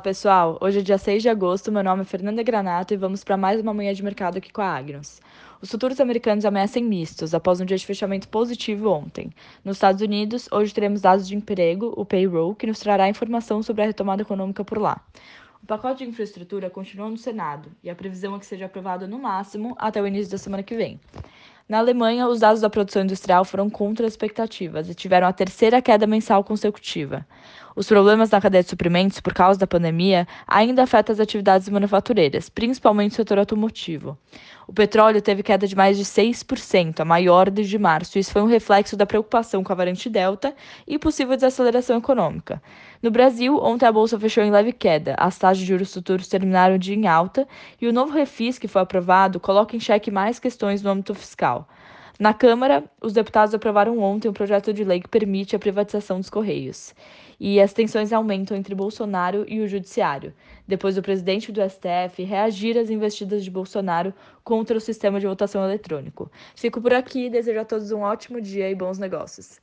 pessoal, hoje é dia 6 de agosto, meu nome é Fernanda Granato e vamos para mais uma manhã de mercado aqui com a Agnos. Os futuros americanos ameaçam mistos após um dia de fechamento positivo ontem. Nos Estados Unidos, hoje teremos dados de emprego, o payroll, que nos trará informação sobre a retomada econômica por lá. O pacote de infraestrutura continua no Senado e a previsão é que seja aprovado no máximo até o início da semana que vem. Na Alemanha, os dados da produção industrial foram contra as expectativas e tiveram a terceira queda mensal consecutiva. Os problemas na cadeia de suprimentos por causa da pandemia ainda afetam as atividades manufatureiras, principalmente o setor automotivo. O petróleo teve queda de mais de 6%, a maior desde março, e isso foi um reflexo da preocupação com a variante Delta e possível desaceleração econômica. No Brasil, ontem a bolsa fechou em leve queda, as taxas de juros futuros terminaram de em alta e o novo refis que foi aprovado coloca em xeque mais questões no âmbito fiscal. Na Câmara, os deputados aprovaram ontem um projeto de lei que permite a privatização dos Correios. E as tensões aumentam entre Bolsonaro e o Judiciário, depois do presidente do STF reagir às investidas de Bolsonaro contra o sistema de votação eletrônico. Fico por aqui e desejo a todos um ótimo dia e bons negócios.